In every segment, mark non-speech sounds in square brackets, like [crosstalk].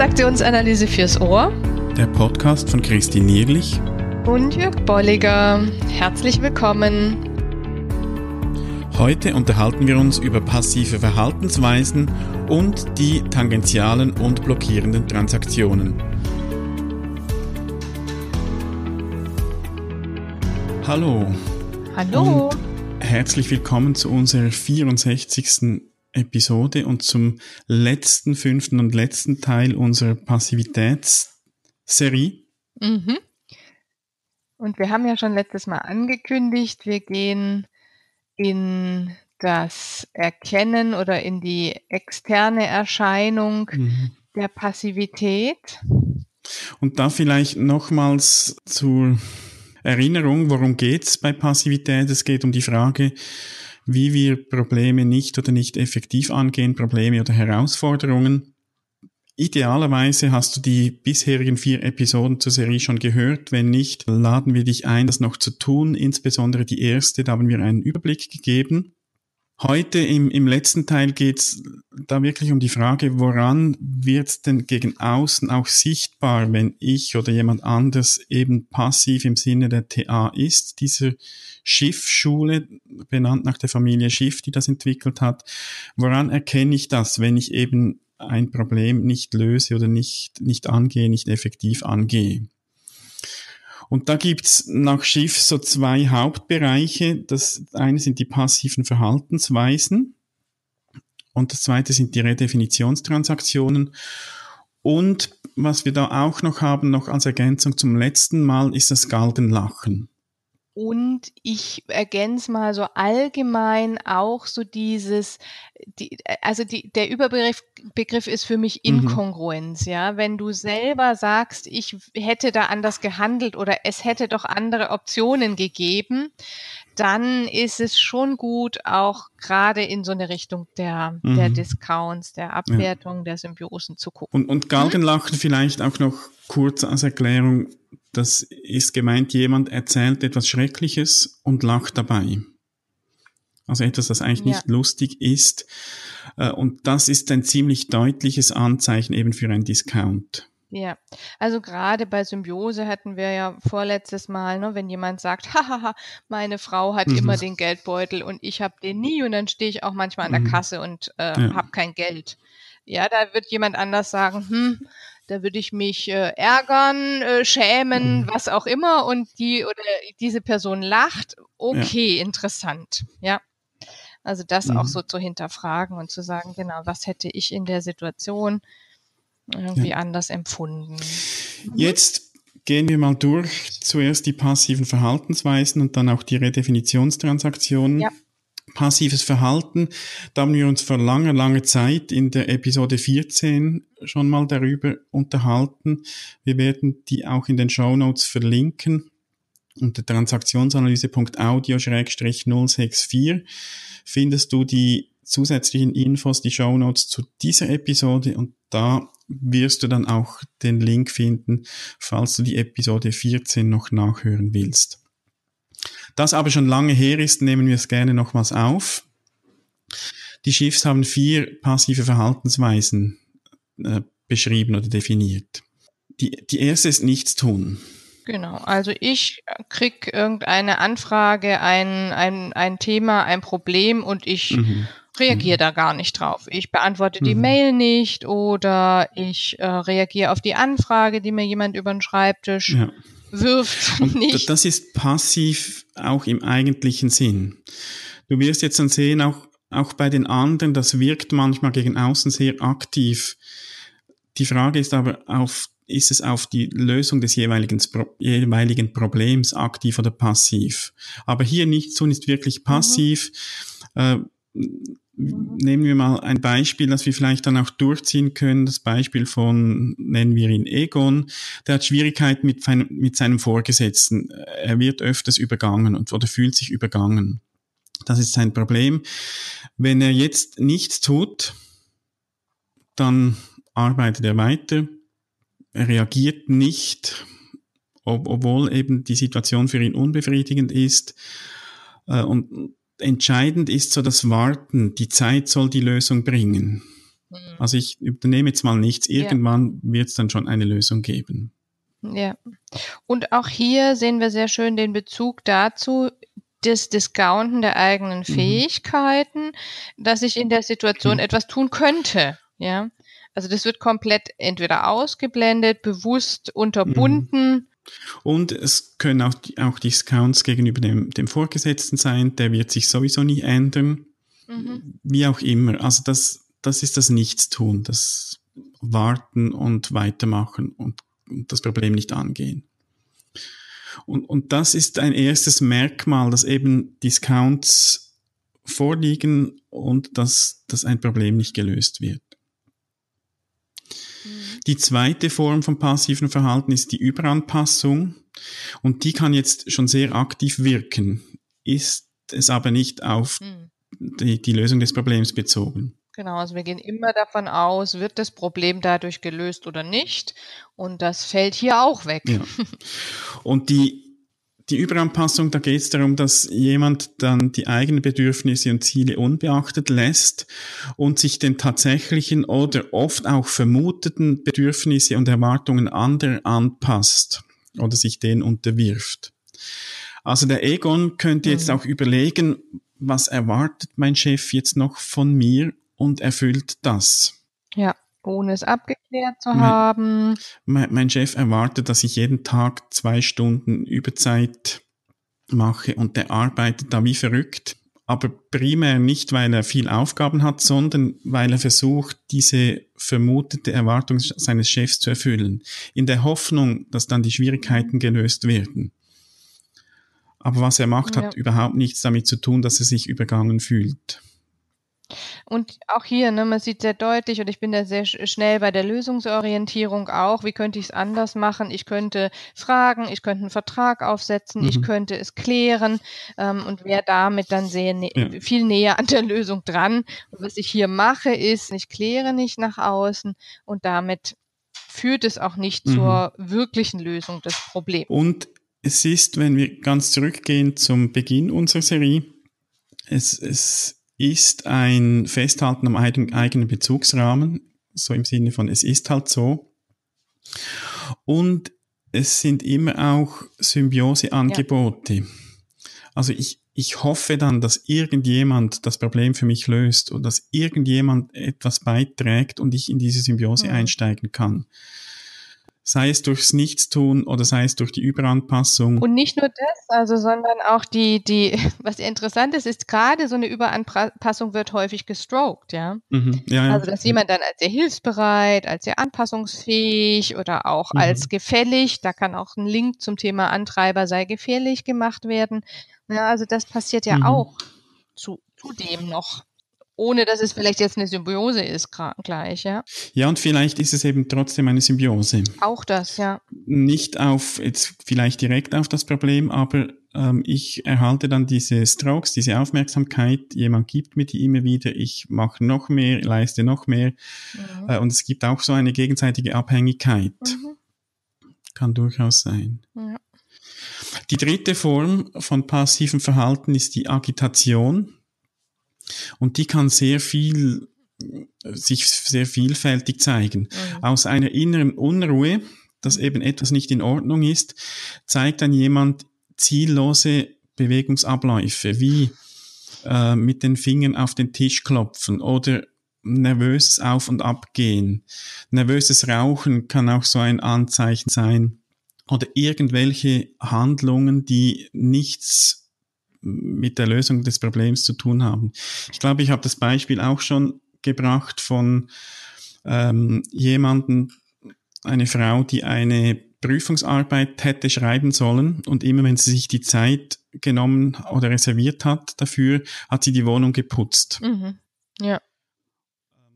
Transaktionsanalyse fürs Ohr. Der Podcast von Christine Nierlich und Jörg Bolliger. Herzlich willkommen. Heute unterhalten wir uns über passive Verhaltensweisen und die tangentialen und blockierenden Transaktionen. Hallo. Hallo. Und herzlich willkommen zu unserer 64. Episode und zum letzten, fünften und letzten Teil unserer Passivitätsserie. Mhm. Und wir haben ja schon letztes Mal angekündigt, wir gehen in das Erkennen oder in die externe Erscheinung mhm. der Passivität. Und da vielleicht nochmals zur Erinnerung, worum geht es bei Passivität? Es geht um die Frage, wie wir Probleme nicht oder nicht effektiv angehen, Probleme oder Herausforderungen. Idealerweise hast du die bisherigen vier Episoden zur Serie schon gehört. Wenn nicht, laden wir dich ein, das noch zu tun. Insbesondere die erste, da haben wir einen Überblick gegeben. Heute im, im letzten Teil geht's da wirklich um die Frage, woran wird's denn gegen außen auch sichtbar, wenn ich oder jemand anders eben passiv im Sinne der TA ist. Diese Schiff-Schule, benannt nach der Familie Schiff, die das entwickelt hat. Woran erkenne ich das, wenn ich eben ein Problem nicht löse oder nicht, nicht angehe, nicht effektiv angehe? Und da gibt's nach Schiff so zwei Hauptbereiche. Das eine sind die passiven Verhaltensweisen und das zweite sind die Redefinitionstransaktionen. Und was wir da auch noch haben, noch als Ergänzung zum letzten Mal, ist das Galgenlachen. Und ich ergänze mal so allgemein auch so dieses, die, also die, der Überbegriff Begriff ist für mich mhm. Inkongruenz, mhm. ja. Wenn du selber sagst, ich hätte da anders gehandelt oder es hätte doch andere Optionen gegeben, dann ist es schon gut, auch gerade in so eine Richtung der, mhm. der Discounts, der Abwertung, ja. der Symbiosen zu gucken. Und, und Galgenlachen mhm. vielleicht auch noch kurz als Erklärung das ist gemeint, jemand erzählt etwas Schreckliches und lacht dabei. Also etwas, das eigentlich ja. nicht lustig ist. Äh, und das ist ein ziemlich deutliches Anzeichen eben für ein Discount. Ja, also gerade bei Symbiose hatten wir ja vorletztes Mal, ne, wenn jemand sagt, [laughs] hahaha, meine Frau hat mhm. immer den Geldbeutel und ich habe den nie und dann stehe ich auch manchmal an der mhm. Kasse und äh, ja. habe kein Geld. Ja, da wird jemand anders sagen, hm, da würde ich mich äh, ärgern, äh, schämen, mhm. was auch immer und die oder diese Person lacht, okay, ja. interessant, ja. Also das mhm. auch so zu hinterfragen und zu sagen, genau, was hätte ich in der Situation irgendwie ja. anders empfunden. Mhm. Jetzt gehen wir mal durch. Zuerst die passiven Verhaltensweisen und dann auch die Redefinitionstransaktionen. Ja passives Verhalten. Da haben wir uns vor langer, langer Zeit in der Episode 14 schon mal darüber unterhalten. Wir werden die auch in den Show Notes verlinken. Unter transaktionsanalyse.audio-064 findest du die zusätzlichen Infos, die Show Notes zu dieser Episode und da wirst du dann auch den Link finden, falls du die Episode 14 noch nachhören willst. Das aber schon lange her ist, nehmen wir es gerne nochmals auf. Die Schiffs haben vier passive Verhaltensweisen äh, beschrieben oder definiert. Die, die erste ist nichts tun. Genau, also ich krieg irgendeine Anfrage, ein, ein, ein Thema, ein Problem und ich mhm. reagiere mhm. da gar nicht drauf. Ich beantworte die mhm. Mail nicht oder ich äh, reagiere auf die Anfrage, die mir jemand über den Schreibtisch ja wirft. [laughs] Nicht. Das ist passiv auch im eigentlichen Sinn. Du wirst jetzt dann sehen, auch, auch bei den anderen, das wirkt manchmal gegen außen sehr aktiv. Die Frage ist aber, auf, ist es auf die Lösung des jeweiligen, jeweiligen Problems aktiv oder passiv? Aber hier nichts tun ist wirklich passiv. Mhm. Äh, nehmen wir mal ein Beispiel, das wir vielleicht dann auch durchziehen können. Das Beispiel von, nennen wir ihn Egon. Der hat Schwierigkeiten mit, mit seinem Vorgesetzten. Er wird öfters übergangen und, oder fühlt sich übergangen. Das ist sein Problem. Wenn er jetzt nichts tut, dann arbeitet er weiter. Er reagiert nicht, ob, obwohl eben die Situation für ihn unbefriedigend ist. Äh, und entscheidend ist so das Warten. Die Zeit soll die Lösung bringen. Mhm. Also ich übernehme jetzt mal nichts. Irgendwann ja. wird es dann schon eine Lösung geben. Ja. Und auch hier sehen wir sehr schön den Bezug dazu, das Discounten der eigenen mhm. Fähigkeiten, mhm. dass ich in der Situation mhm. etwas tun könnte. Ja. Also das wird komplett entweder ausgeblendet, bewusst unterbunden. Mhm. Und es können auch, auch Discounts gegenüber dem, dem Vorgesetzten sein, der wird sich sowieso nie ändern. Mhm. Wie auch immer. Also das, das ist das Nichtstun, das Warten und Weitermachen und, und das Problem nicht angehen. Und, und das ist ein erstes Merkmal, dass eben Discounts vorliegen und dass, dass ein Problem nicht gelöst wird. Die zweite Form von passiven Verhalten ist die Überanpassung und die kann jetzt schon sehr aktiv wirken, ist es aber nicht auf mhm. die, die Lösung des Problems bezogen. Genau, also wir gehen immer davon aus, wird das Problem dadurch gelöst oder nicht. Und das fällt hier auch weg. Ja. [laughs] Und die, die Überanpassung, da geht es darum, dass jemand dann die eigenen Bedürfnisse und Ziele unbeachtet lässt und sich den tatsächlichen oder oft auch vermuteten Bedürfnisse und Erwartungen anderer anpasst oder sich denen unterwirft. Also der Egon könnte jetzt mhm. auch überlegen, was erwartet mein Chef jetzt noch von mir und erfüllt das. Ja, ohne es abgeklärt zu haben. Mein, mein Chef erwartet, dass ich jeden Tag zwei Stunden Überzeit mache und der arbeitet da wie verrückt. Aber primär nicht, weil er viel Aufgaben hat, sondern weil er versucht, diese vermutete Erwartung seines Chefs zu erfüllen. In der Hoffnung, dass dann die Schwierigkeiten gelöst werden. Aber was er macht, ja. hat überhaupt nichts damit zu tun, dass er sich übergangen fühlt. Und auch hier, ne, man sieht sehr deutlich, und ich bin da sehr schnell bei der Lösungsorientierung auch, wie könnte ich es anders machen? Ich könnte fragen, ich könnte einen Vertrag aufsetzen, mhm. ich könnte es klären ähm, und wäre damit dann sehr ja. viel näher an der Lösung dran. Und was ich hier mache, ist, ich kläre nicht nach außen und damit führt es auch nicht mhm. zur wirklichen Lösung des Problems. Und es ist, wenn wir ganz zurückgehen zum Beginn unserer Serie, es, es ist ein Festhalten am eigenen Bezugsrahmen, so im Sinne von es ist halt so. Und es sind immer auch Symbioseangebote. Ja. Also ich, ich hoffe dann, dass irgendjemand das Problem für mich löst oder dass irgendjemand etwas beiträgt und ich in diese Symbiose mhm. einsteigen kann sei es durchs Nichtstun oder sei es durch die Überanpassung. Und nicht nur das, also, sondern auch die, die, was interessant ist, ist gerade so eine Überanpassung wird häufig gestroked, ja. Mhm, ja, ja. Also, dass jemand dann als sehr hilfsbereit, als sehr anpassungsfähig oder auch mhm. als gefällig, da kann auch ein Link zum Thema Antreiber sei gefährlich gemacht werden. Ja, also das passiert ja mhm. auch zu, zudem noch ohne dass es vielleicht jetzt eine Symbiose ist gleich, ja. Ja, und vielleicht ist es eben trotzdem eine Symbiose. Auch das, ja. Nicht auf, jetzt vielleicht direkt auf das Problem, aber ähm, ich erhalte dann diese Strokes, diese Aufmerksamkeit, jemand gibt mir die immer wieder, ich mache noch mehr, leiste noch mehr mhm. äh, und es gibt auch so eine gegenseitige Abhängigkeit. Mhm. Kann durchaus sein. Ja. Die dritte Form von passivem Verhalten ist die Agitation. Und die kann sehr viel, sich sehr vielfältig zeigen. Mhm. Aus einer inneren Unruhe, dass eben etwas nicht in Ordnung ist, zeigt dann jemand ziellose Bewegungsabläufe, wie äh, mit den Fingern auf den Tisch klopfen oder nervöses Auf- und Abgehen. Nervöses Rauchen kann auch so ein Anzeichen sein. Oder irgendwelche Handlungen, die nichts mit der Lösung des Problems zu tun haben. Ich glaube, ich habe das Beispiel auch schon gebracht von ähm, jemanden, eine Frau, die eine Prüfungsarbeit hätte schreiben sollen und immer wenn sie sich die Zeit genommen oder reserviert hat dafür, hat sie die Wohnung geputzt. Mhm. Ja.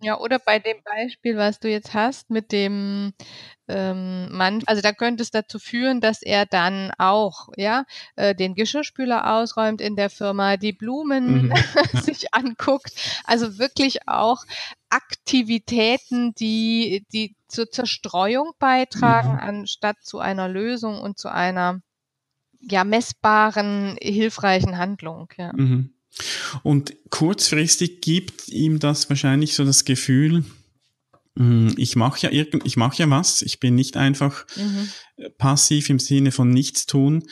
Ja, oder bei dem Beispiel, was du jetzt hast mit dem ähm, Mann, also da könnte es dazu führen, dass er dann auch ja äh, den Geschirrspüler ausräumt in der Firma, die Blumen mhm. [laughs] sich anguckt, also wirklich auch Aktivitäten, die die zur Zerstreuung beitragen, mhm. anstatt zu einer Lösung und zu einer ja messbaren, hilfreichen Handlung. Ja. Mhm. Und kurzfristig gibt ihm das wahrscheinlich so das Gefühl, Mm, ich mache ja irgend, ich mache ja was. Ich bin nicht einfach mhm. passiv im Sinne von nichts tun,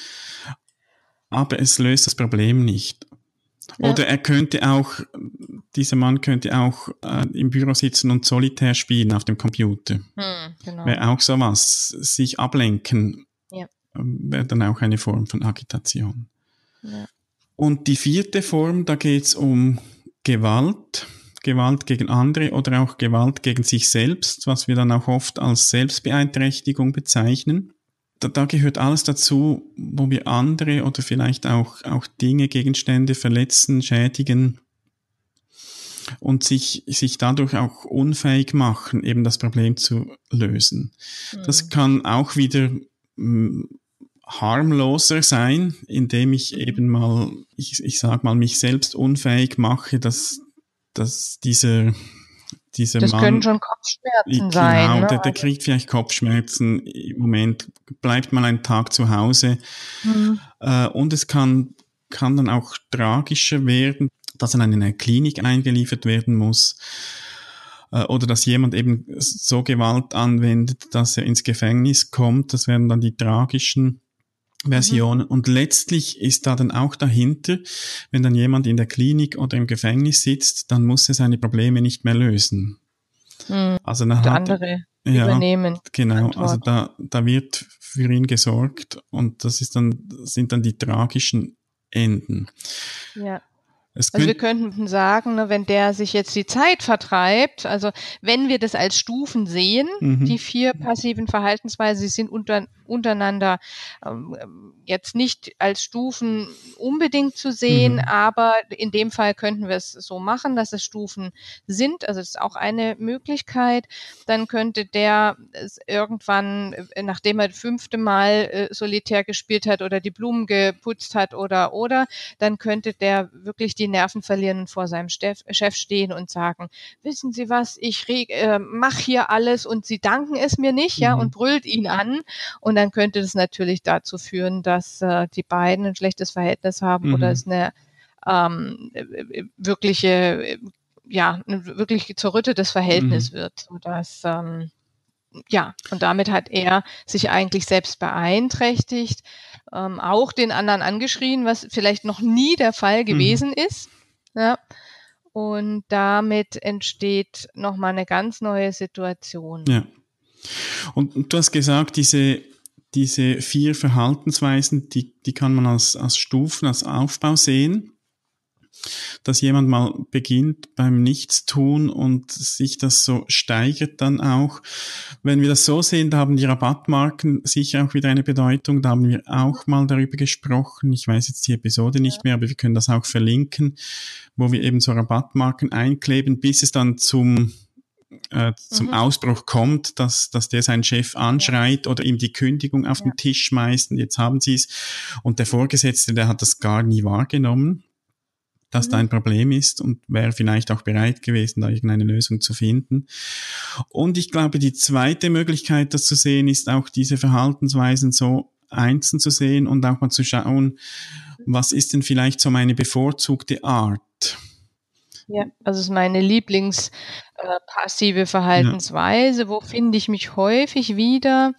aber es löst das Problem nicht. Ja. Oder er könnte auch, dieser Mann könnte auch äh, im Büro sitzen und solitär spielen auf dem Computer. Hm, genau. Wäre auch sowas. Sich ablenken ja. Ähm, wäre dann auch eine Form von Agitation. Ja. Und die vierte Form, da geht es um Gewalt. Gewalt gegen andere oder auch Gewalt gegen sich selbst, was wir dann auch oft als Selbstbeeinträchtigung bezeichnen. Da, da gehört alles dazu, wo wir andere oder vielleicht auch, auch Dinge, Gegenstände verletzen, schädigen und sich, sich dadurch auch unfähig machen, eben das Problem zu lösen. Mhm. Das kann auch wieder harmloser sein, indem ich eben mal, ich, ich sag mal, mich selbst unfähig mache, dass, dass dieser, dieser das Mann. Das können schon Kopfschmerzen genau, sein. Genau, ne? der, der kriegt vielleicht Kopfschmerzen. Im Moment bleibt mal einen Tag zu Hause. Mhm. Äh, und es kann, kann dann auch tragischer werden, dass er in eine Klinik eingeliefert werden muss. Äh, oder dass jemand eben so Gewalt anwendet, dass er ins Gefängnis kommt. Das wären dann die tragischen Versionen. Mhm. Und letztlich ist da dann auch dahinter, wenn dann jemand in der Klinik oder im Gefängnis sitzt, dann muss er seine Probleme nicht mehr lösen. Mhm. Also dann hat, andere ja, übernehmen. Genau, Antwort. also da, da wird für ihn gesorgt und das ist dann, sind dann die tragischen Enden. Ja also wir könnten sagen, ne, wenn der sich jetzt die Zeit vertreibt, also wenn wir das als Stufen sehen, mhm. die vier passiven Verhaltensweisen, sie sind unter, untereinander ähm, jetzt nicht als Stufen unbedingt zu sehen, mhm. aber in dem Fall könnten wir es so machen, dass es Stufen sind. Also das ist auch eine Möglichkeit. Dann könnte der irgendwann, äh, nachdem er das fünfte Mal äh, solitär gespielt hat oder die Blumen geputzt hat oder oder, dann könnte der wirklich die Nerven verlieren und vor seinem Chef stehen und sagen, wissen Sie was, ich äh, mache hier alles und Sie danken es mir nicht, mhm. ja, und brüllt ihn an. Und dann könnte das natürlich dazu führen, dass äh, die beiden ein schlechtes Verhältnis haben mhm. oder es eine ähm, wirkliche, ja, ein wirklich zerrüttetes Verhältnis mhm. wird, sodass ähm, ja, und damit hat er sich eigentlich selbst beeinträchtigt, ähm, auch den anderen angeschrien, was vielleicht noch nie der Fall mhm. gewesen mhm. ist. Ja. Und damit entsteht nochmal eine ganz neue Situation. Ja. Und, und du hast gesagt, diese, diese vier Verhaltensweisen, die, die kann man als, als Stufen, als Aufbau sehen dass jemand mal beginnt beim Nichtstun und sich das so steigert dann auch. Wenn wir das so sehen, da haben die Rabattmarken sicher auch wieder eine Bedeutung. Da haben wir auch mal darüber gesprochen. Ich weiß jetzt die Episode nicht mehr, aber wir können das auch verlinken, wo wir eben so Rabattmarken einkleben, bis es dann zum äh, zum mhm. Ausbruch kommt, dass, dass der seinen Chef anschreit oder ihm die Kündigung auf ja. den Tisch schmeißt und jetzt haben sie es. Und der Vorgesetzte, der hat das gar nie wahrgenommen dass mhm. da ein Problem ist und wäre vielleicht auch bereit gewesen, da irgendeine Lösung zu finden. Und ich glaube, die zweite Möglichkeit, das zu sehen, ist auch diese Verhaltensweisen so einzeln zu sehen und auch mal zu schauen, was ist denn vielleicht so meine bevorzugte Art? Ja, also ist meine Lieblings äh, Verhaltensweise. Ja. Wo finde ich mich häufig wieder?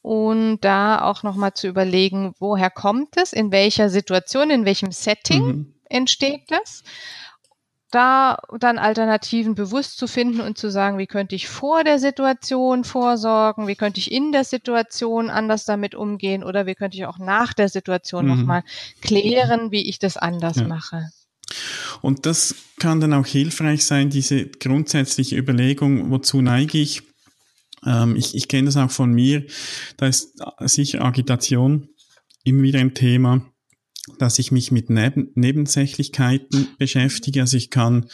Und da auch nochmal zu überlegen, woher kommt es, in welcher Situation, in welchem Setting. Mhm entsteht das. Da dann Alternativen bewusst zu finden und zu sagen, wie könnte ich vor der Situation vorsorgen, wie könnte ich in der Situation anders damit umgehen oder wie könnte ich auch nach der Situation mhm. nochmal klären, wie ich das anders ja. mache. Und das kann dann auch hilfreich sein, diese grundsätzliche Überlegung, wozu neige ich? Ähm, ich, ich kenne das auch von mir, da ist sicher Agitation immer wieder ein Thema dass ich mich mit Neben Nebensächlichkeiten beschäftige. Also ich kann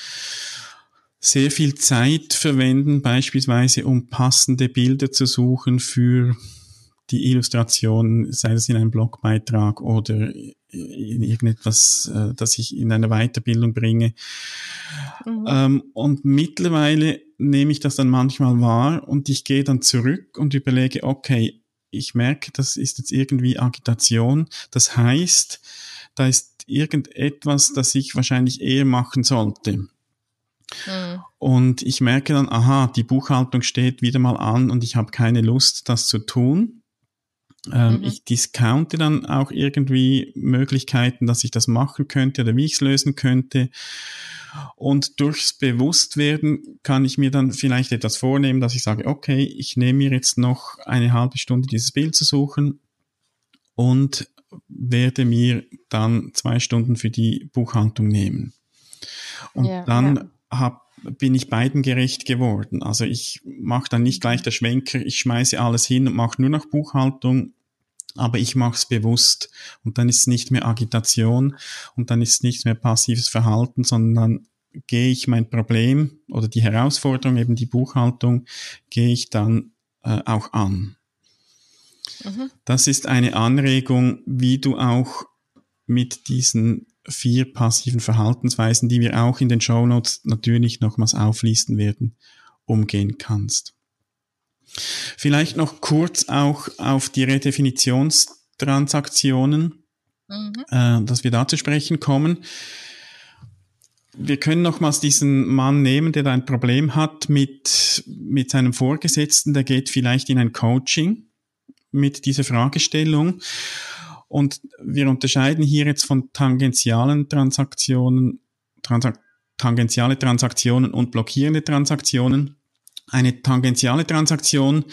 sehr viel Zeit verwenden, beispielsweise um passende Bilder zu suchen für die Illustration, sei es in einem Blogbeitrag oder in irgendetwas, äh, das ich in eine Weiterbildung bringe. Mhm. Ähm, und mittlerweile nehme ich das dann manchmal wahr und ich gehe dann zurück und überlege, okay, ich merke, das ist jetzt irgendwie Agitation. Das heißt, da ist irgendetwas, das ich wahrscheinlich eher machen sollte. Mhm. Und ich merke dann, aha, die Buchhaltung steht wieder mal an und ich habe keine Lust, das zu tun. Ähm, mhm. Ich discounte dann auch irgendwie Möglichkeiten, dass ich das machen könnte oder wie ich es lösen könnte. Und durchs Bewusstwerden kann ich mir dann vielleicht etwas vornehmen, dass ich sage, okay, ich nehme mir jetzt noch eine halbe Stunde dieses Bild zu suchen und werde mir dann zwei Stunden für die Buchhaltung nehmen. Und ja, dann ja. Hab, bin ich beiden gerecht geworden. Also ich mache dann nicht gleich der Schwenker, ich schmeiße alles hin und mache nur noch Buchhaltung, aber ich mache es bewusst. Und dann ist es nicht mehr Agitation und dann ist es nicht mehr passives Verhalten, sondern gehe ich mein Problem oder die Herausforderung, eben die Buchhaltung, gehe ich dann äh, auch an. Mhm. Das ist eine Anregung, wie du auch mit diesen vier passiven Verhaltensweisen, die wir auch in den Show Notes natürlich nochmals auflisten werden, umgehen kannst. Vielleicht noch kurz auch auf die Redefinitionstransaktionen, mhm. äh, dass wir da zu sprechen kommen. Wir können nochmals diesen Mann nehmen, der da ein Problem hat mit, mit seinem Vorgesetzten, der geht vielleicht in ein Coaching mit dieser Fragestellung. Und wir unterscheiden hier jetzt von tangentialen Transaktionen, Transak tangentiale Transaktionen und blockierende Transaktionen. Eine tangentiale Transaktion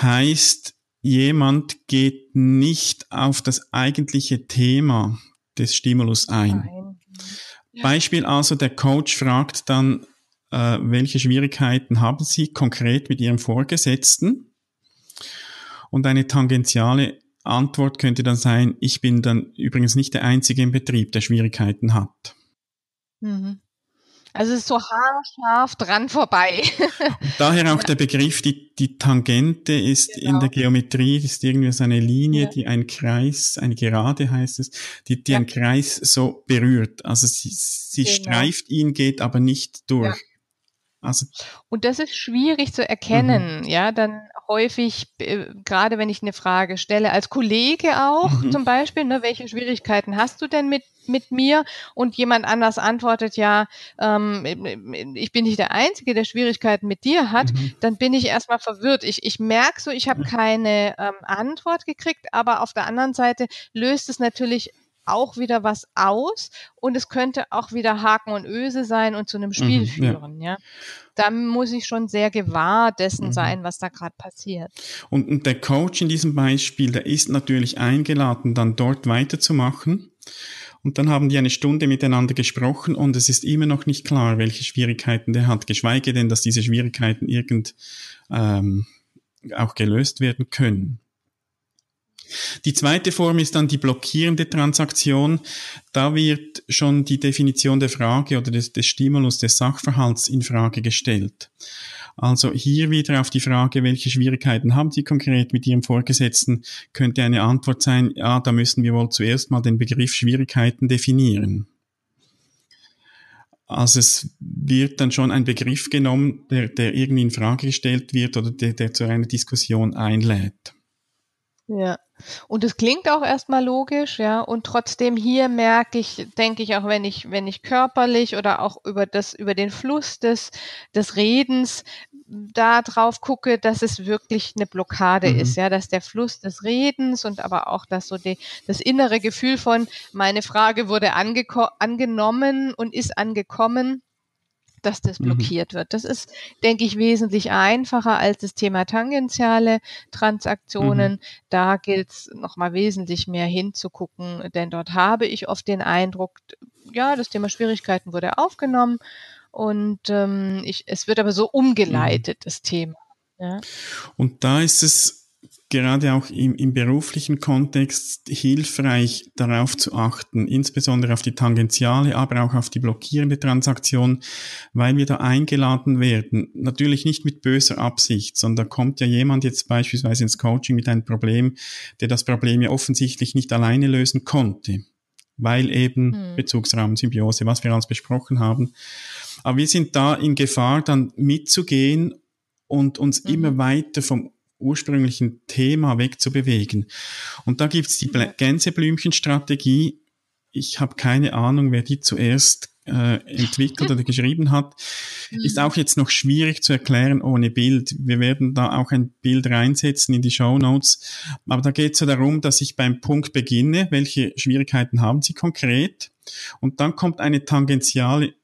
heißt, jemand geht nicht auf das eigentliche Thema des Stimulus ein. Ja. Beispiel also, der Coach fragt dann, äh, welche Schwierigkeiten haben Sie konkret mit Ihrem Vorgesetzten? Und eine tangentiale Antwort könnte dann sein, ich bin dann übrigens nicht der Einzige im Betrieb, der Schwierigkeiten hat. Mhm. Also es ist so haarscharf dran vorbei. [laughs] daher auch der Begriff, die, die Tangente ist genau. in der Geometrie, das ist irgendwie so eine Linie, ja. die ein Kreis, eine Gerade heißt es, die, die ja. einen Kreis so berührt. Also sie, sie genau. streift ihn, geht aber nicht durch. Ja. Also, und das ist schwierig zu erkennen, mhm. ja, dann häufig, äh, gerade wenn ich eine Frage stelle, als Kollege auch mhm. zum Beispiel, ne, welche Schwierigkeiten hast du denn mit, mit mir? Und jemand anders antwortet, ja, ähm, ich bin nicht der Einzige, der Schwierigkeiten mit dir hat, mhm. dann bin ich erstmal verwirrt. Ich, ich merke so, ich habe keine ähm, Antwort gekriegt, aber auf der anderen Seite löst es natürlich auch wieder was aus und es könnte auch wieder Haken und Öse sein und zu einem Spiel mhm, führen, ja. ja. Da muss ich schon sehr gewahr dessen mhm. sein, was da gerade passiert. Und, und der Coach in diesem Beispiel, der ist natürlich eingeladen, dann dort weiterzumachen. Und dann haben die eine Stunde miteinander gesprochen und es ist immer noch nicht klar, welche Schwierigkeiten der hat, geschweige denn, dass diese Schwierigkeiten irgend ähm, auch gelöst werden können. Die zweite Form ist dann die blockierende Transaktion. Da wird schon die Definition der Frage oder des, des Stimulus des Sachverhalts in Frage gestellt. Also hier wieder auf die Frage, welche Schwierigkeiten haben Sie konkret mit Ihrem Vorgesetzten, könnte eine Antwort sein, ja, da müssen wir wohl zuerst mal den Begriff Schwierigkeiten definieren. Also es wird dann schon ein Begriff genommen, der, der irgendwie in Frage gestellt wird oder der, der zu einer Diskussion einlädt. Ja. Und es klingt auch erstmal logisch, ja. Und trotzdem hier merke ich, denke ich auch, wenn ich, wenn ich körperlich oder auch über das, über den Fluss des, des Redens da drauf gucke, dass es wirklich eine Blockade mhm. ist, ja, dass der Fluss des Redens und aber auch das so die, das innere Gefühl von meine Frage wurde angenommen und ist angekommen, dass das mhm. blockiert mhm. wird. Das ist, denke ich, wesentlich einfacher als das Thema tangentiale Transaktionen. Mhm. Da gilt es nochmal wesentlich mehr hinzugucken, denn dort habe ich oft den Eindruck, ja, das Thema Schwierigkeiten wurde aufgenommen und ähm, ich, es wird aber so umgeleitet, mhm. das Thema. Ja. Und da ist es gerade auch im, im beruflichen Kontext hilfreich, darauf zu achten, insbesondere auf die Tangentiale, aber auch auf die blockierende Transaktion, weil wir da eingeladen werden. Natürlich nicht mit böser Absicht, sondern da kommt ja jemand jetzt beispielsweise ins Coaching mit einem Problem, der das Problem ja offensichtlich nicht alleine lösen konnte, weil eben hm. Bezugsraum, Symbiose, was wir alles besprochen haben. Aber wir sind da in Gefahr, dann mitzugehen und uns mhm. immer weiter vom ursprünglichen Thema wegzubewegen. Und da gibt's die Gänseblümchenstrategie, ich habe keine Ahnung, wer die zuerst äh, entwickelt oder geschrieben hat. Ist mhm. auch jetzt noch schwierig zu erklären ohne Bild. Wir werden da auch ein Bild reinsetzen in die Show Notes. Aber da geht es ja darum, dass ich beim Punkt beginne, welche Schwierigkeiten haben Sie konkret? Und dann kommt eine tangentiale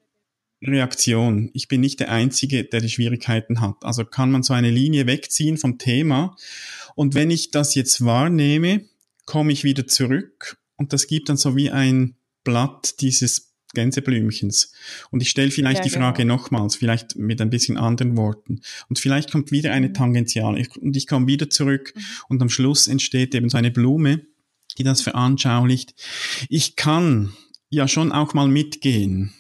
Reaktion. Ich bin nicht der Einzige, der die Schwierigkeiten hat. Also kann man so eine Linie wegziehen vom Thema. Und wenn ich das jetzt wahrnehme, komme ich wieder zurück und das gibt dann so wie ein Blatt dieses Gänseblümchens. Und ich stelle vielleicht ja, die Frage genau. nochmals, vielleicht mit ein bisschen anderen Worten. Und vielleicht kommt wieder eine mhm. Tangentiale und ich komme wieder zurück mhm. und am Schluss entsteht eben so eine Blume, die das veranschaulicht. Ich kann ja schon auch mal mitgehen,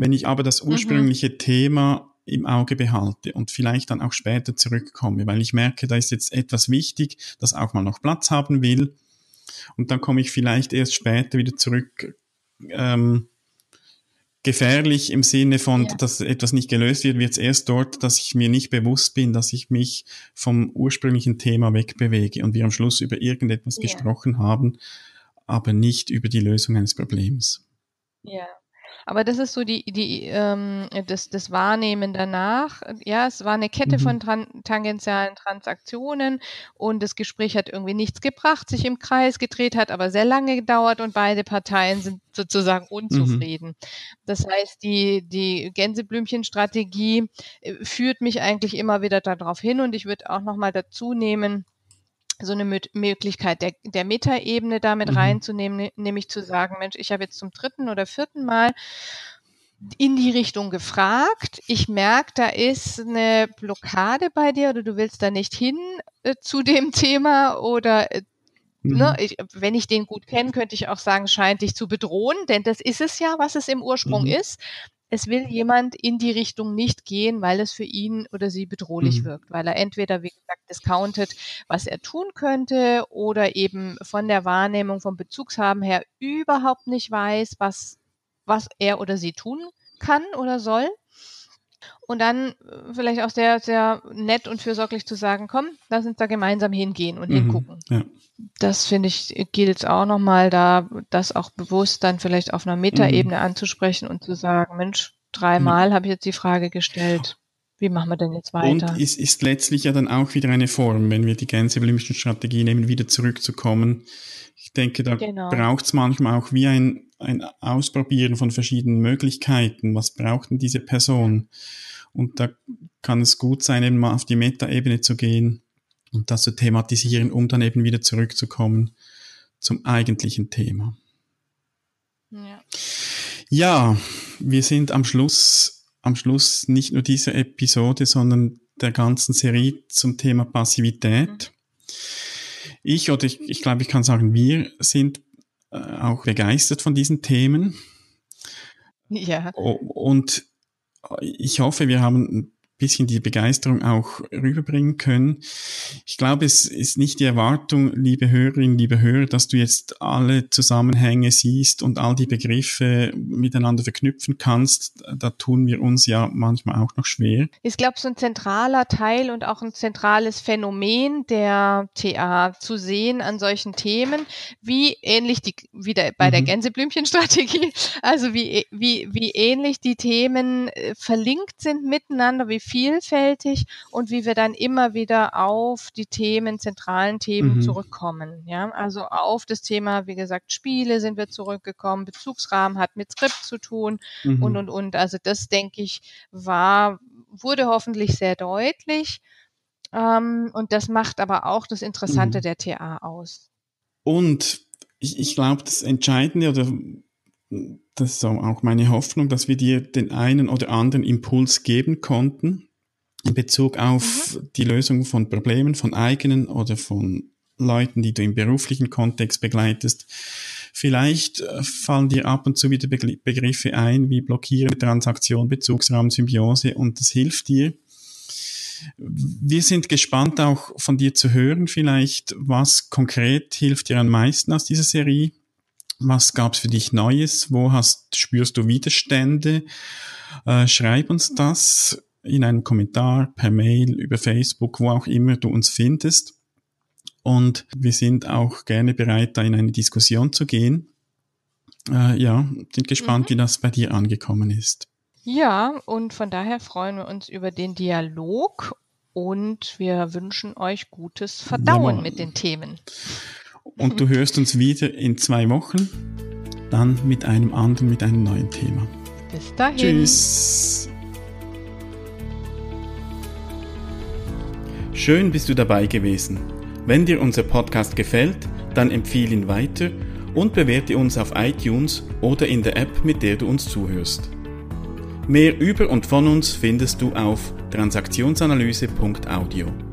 wenn ich aber das mhm. ursprüngliche mhm. Thema im Auge behalte und vielleicht dann auch später zurückkomme, weil ich merke, da ist jetzt etwas wichtig, das auch mal noch Platz haben will. Und dann komme ich vielleicht erst später wieder zurück. Ähm, gefährlich im Sinne von, ja. dass etwas nicht gelöst wird, wird es erst dort, dass ich mir nicht bewusst bin, dass ich mich vom ursprünglichen Thema wegbewege und wir am Schluss über irgendetwas ja. gesprochen haben, aber nicht über die Lösung eines Problems. Ja. Aber das ist so die, die, ähm, das, das Wahrnehmen danach. Ja, es war eine Kette mhm. von tran tangentialen Transaktionen und das Gespräch hat irgendwie nichts gebracht, sich im Kreis gedreht, hat aber sehr lange gedauert und beide Parteien sind sozusagen mhm. unzufrieden. Mhm. Das heißt, die, die Gänseblümchenstrategie äh, führt mich eigentlich immer wieder darauf hin und ich würde auch nochmal dazu nehmen, so eine Möglichkeit der, der Metaebene damit mhm. reinzunehmen, ne, nämlich zu sagen, Mensch, ich habe jetzt zum dritten oder vierten Mal in die Richtung gefragt. Ich merke, da ist eine Blockade bei dir oder du willst da nicht hin äh, zu dem [laughs] Thema oder äh, ne, mhm. ne, ich, wenn ich den gut kenne, könnte ich auch sagen, scheint dich zu bedrohen, denn das ist es ja, was es im Ursprung mhm. ist es will jemand in die Richtung nicht gehen, weil es für ihn oder sie bedrohlich mhm. wirkt, weil er entweder, wie gesagt, discountet, was er tun könnte oder eben von der Wahrnehmung vom Bezugshaben her überhaupt nicht weiß, was, was er oder sie tun kann oder soll. Und dann äh, vielleicht auch sehr, sehr nett und fürsorglich zu sagen, komm, lass uns da gemeinsam hingehen und mhm, hingucken. Ja. Das finde ich, gilt auch nochmal da, das auch bewusst dann vielleicht auf einer Metaebene mhm. anzusprechen und zu sagen, Mensch, dreimal mhm. habe ich jetzt die Frage gestellt. Wie machen wir denn jetzt weiter? Und es ist letztlich ja dann auch wieder eine Form, wenn wir die gänseblümischen Strategie nehmen, wieder zurückzukommen. Ich denke, da genau. braucht es manchmal auch wie ein, ein Ausprobieren von verschiedenen Möglichkeiten. Was braucht denn diese Person? Und da kann es gut sein, eben mal auf die Metaebene zu gehen und das zu thematisieren, um dann eben wieder zurückzukommen zum eigentlichen Thema. Ja. ja, wir sind am Schluss, am Schluss nicht nur dieser Episode, sondern der ganzen Serie zum Thema Passivität. Mhm. Ich oder ich, ich glaube, ich kann sagen, wir sind äh, auch begeistert von diesen Themen. Ja. Und ich hoffe, wir haben bisschen die Begeisterung auch rüberbringen können. Ich glaube, es ist nicht die Erwartung, liebe Hörerinnen, liebe Hörer, dass du jetzt alle Zusammenhänge siehst und all die Begriffe miteinander verknüpfen kannst. Da tun wir uns ja manchmal auch noch schwer. Ich glaube, so ein zentraler Teil und auch ein zentrales Phänomen der TA zu sehen an solchen Themen, wie ähnlich die, wieder bei mhm. der Gänseblümchenstrategie, [laughs] also wie, wie, wie ähnlich die Themen äh, verlinkt sind miteinander, wie vielfältig und wie wir dann immer wieder auf die Themen, zentralen Themen mhm. zurückkommen. Ja, also auf das Thema, wie gesagt, Spiele sind wir zurückgekommen, Bezugsrahmen hat mit Skript zu tun mhm. und, und, und. Also das, denke ich, war, wurde hoffentlich sehr deutlich. Ähm, und das macht aber auch das Interessante mhm. der TA aus. Und ich, ich glaube, das Entscheidende oder das ist auch meine Hoffnung, dass wir dir den einen oder anderen Impuls geben konnten in Bezug auf mhm. die Lösung von Problemen, von eigenen oder von Leuten, die du im beruflichen Kontext begleitest. Vielleicht äh, fallen dir ab und zu wieder Begriffe ein wie blockierende Transaktion, Bezugsraum, Symbiose und das hilft dir. Wir sind gespannt auch von dir zu hören, vielleicht, was konkret hilft dir am meisten aus dieser Serie was gab's für dich Neues? Wo hast, spürst du Widerstände? Äh, schreib uns das in einem Kommentar, per Mail, über Facebook, wo auch immer du uns findest. Und wir sind auch gerne bereit, da in eine Diskussion zu gehen. äh, ja, sind gespannt, mhm. wie das bei dir angekommen ist. Ja, und von daher freuen wir uns über den Dialog und wir wünschen euch gutes Verdauen ja, mit den Themen. Und du hörst uns wieder in zwei Wochen, dann mit einem anderen, mit einem neuen Thema. Bis dahin. Tschüss. Schön bist du dabei gewesen. Wenn dir unser Podcast gefällt, dann empfehle ihn weiter und bewerte uns auf iTunes oder in der App, mit der du uns zuhörst. Mehr über und von uns findest du auf transaktionsanalyse.audio.